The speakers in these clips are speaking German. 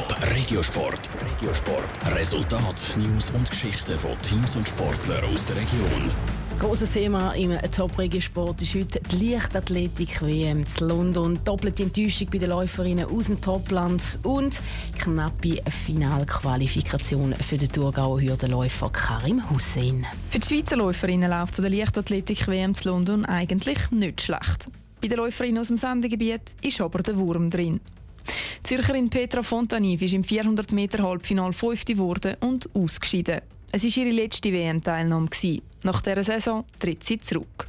Top Regiosport. Regiosport. Resultat, News und Geschichten von Teams und Sportlern aus der Region. Grosses Thema im Top-Regisport ist heute die Leichtathletik-WM zu London. Doppelte Enttäuschung bei den Läuferinnen aus dem Topland und knappe Finalqualifikation für den Thurgauer Hürdenläufer Karim Hussein. Für die Schweizer Läuferinnen läuft der Leichtathletik-WM zu London eigentlich nicht schlecht. Bei den Läuferinnen aus dem Sendegebiet ist aber der Wurm drin. Zürcherin Petra Fontaniv ist im 400 Meter Halbfinal Fünfte geworden und ausgeschieden. Es war ihre letzte WM-Teilnahme. Nach dieser Saison tritt sie zurück.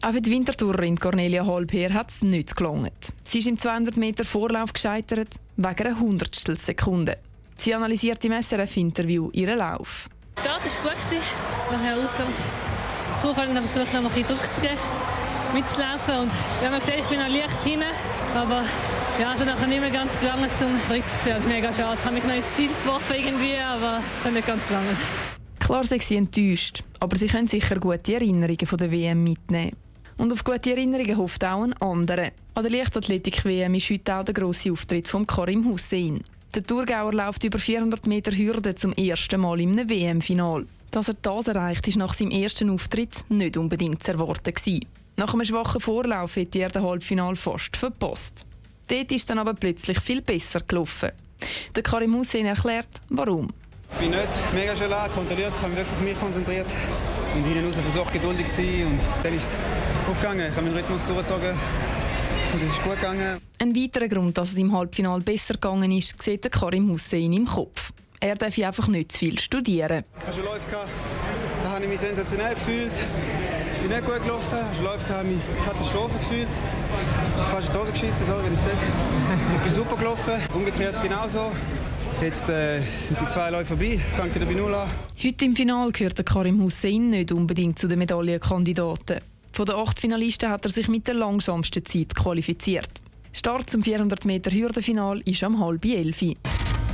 Auch für die Wintertourerin Cornelia Halbherr hat es nicht gelungen. Sie ist im 200 Meter Vorlauf gescheitert, wegen einer Hundertstel Sekunde. Sie analysiert im SRF-Interview ihren Lauf. Der Start war gut. Nachher Ausgangskurve habe ich versucht, noch ein bisschen Druck zu geben, mitzulaufen. Und wir haben gesehen, ich bin noch leicht hinten. Aber ja, also nachher nicht mehr ganz gelangt zum Dritt zu werden. Mega schade. Ich habe mich noch ins Ziel geworfen irgendwie, aber es hat nicht ganz gelangt. Klar sind sie enttäuscht, aber sie können sicher gute Erinnerungen von der WM mitnehmen. Und auf gute Erinnerungen hofft auch ein anderer. An der Leichtathletik-WM ist heute auch der grosse Auftritt von Karim Hussein. Der Thurgauer läuft über 400 Meter Hürde zum ersten Mal im WM-Final. Dass er das erreicht, ist nach seinem ersten Auftritt nicht unbedingt zu erwarten. Nach einem schwachen Vorlauf hätte er den Halbfinal fast verpasst. Dort ist dann aber plötzlich viel besser gelaufen. Der Karim Hussein erklärt, warum. Ich bin nicht mega schnell kontrolliert, ich habe mich wirklich auf mich konzentriert und hinten raus versucht geduldig zu sein und dann ist es aufgegangen. Ich habe meinen Rhythmus durchgezogen und es ist gut gegangen. Ein weiterer Grund, dass es im Halbfinal besser gegangen ist, sieht der Karim Hussein im Kopf. Er darf einfach nicht zu viel studieren. Ich hatte Läufe, da habe ich mich sensationell gefühlt. Ich bin nicht gut gelaufen, ich hatte Läufe, habe mich Katastrophe gefühlt. Fast in die Hose geschissen, so, wenn ich sage. Ich bin super gelaufen, umgekehrt genauso. Jetzt äh, sind die zwei Läufe vorbei, es fängt wieder bei Null an. Heute im Finale gehört der Karim Hussein nicht unbedingt zu den Medaillenkandidaten. Von den acht Finalisten hat er sich mit der langsamsten Zeit qualifiziert. Start zum 400 Meter Hürdenfinal ist am halb elf.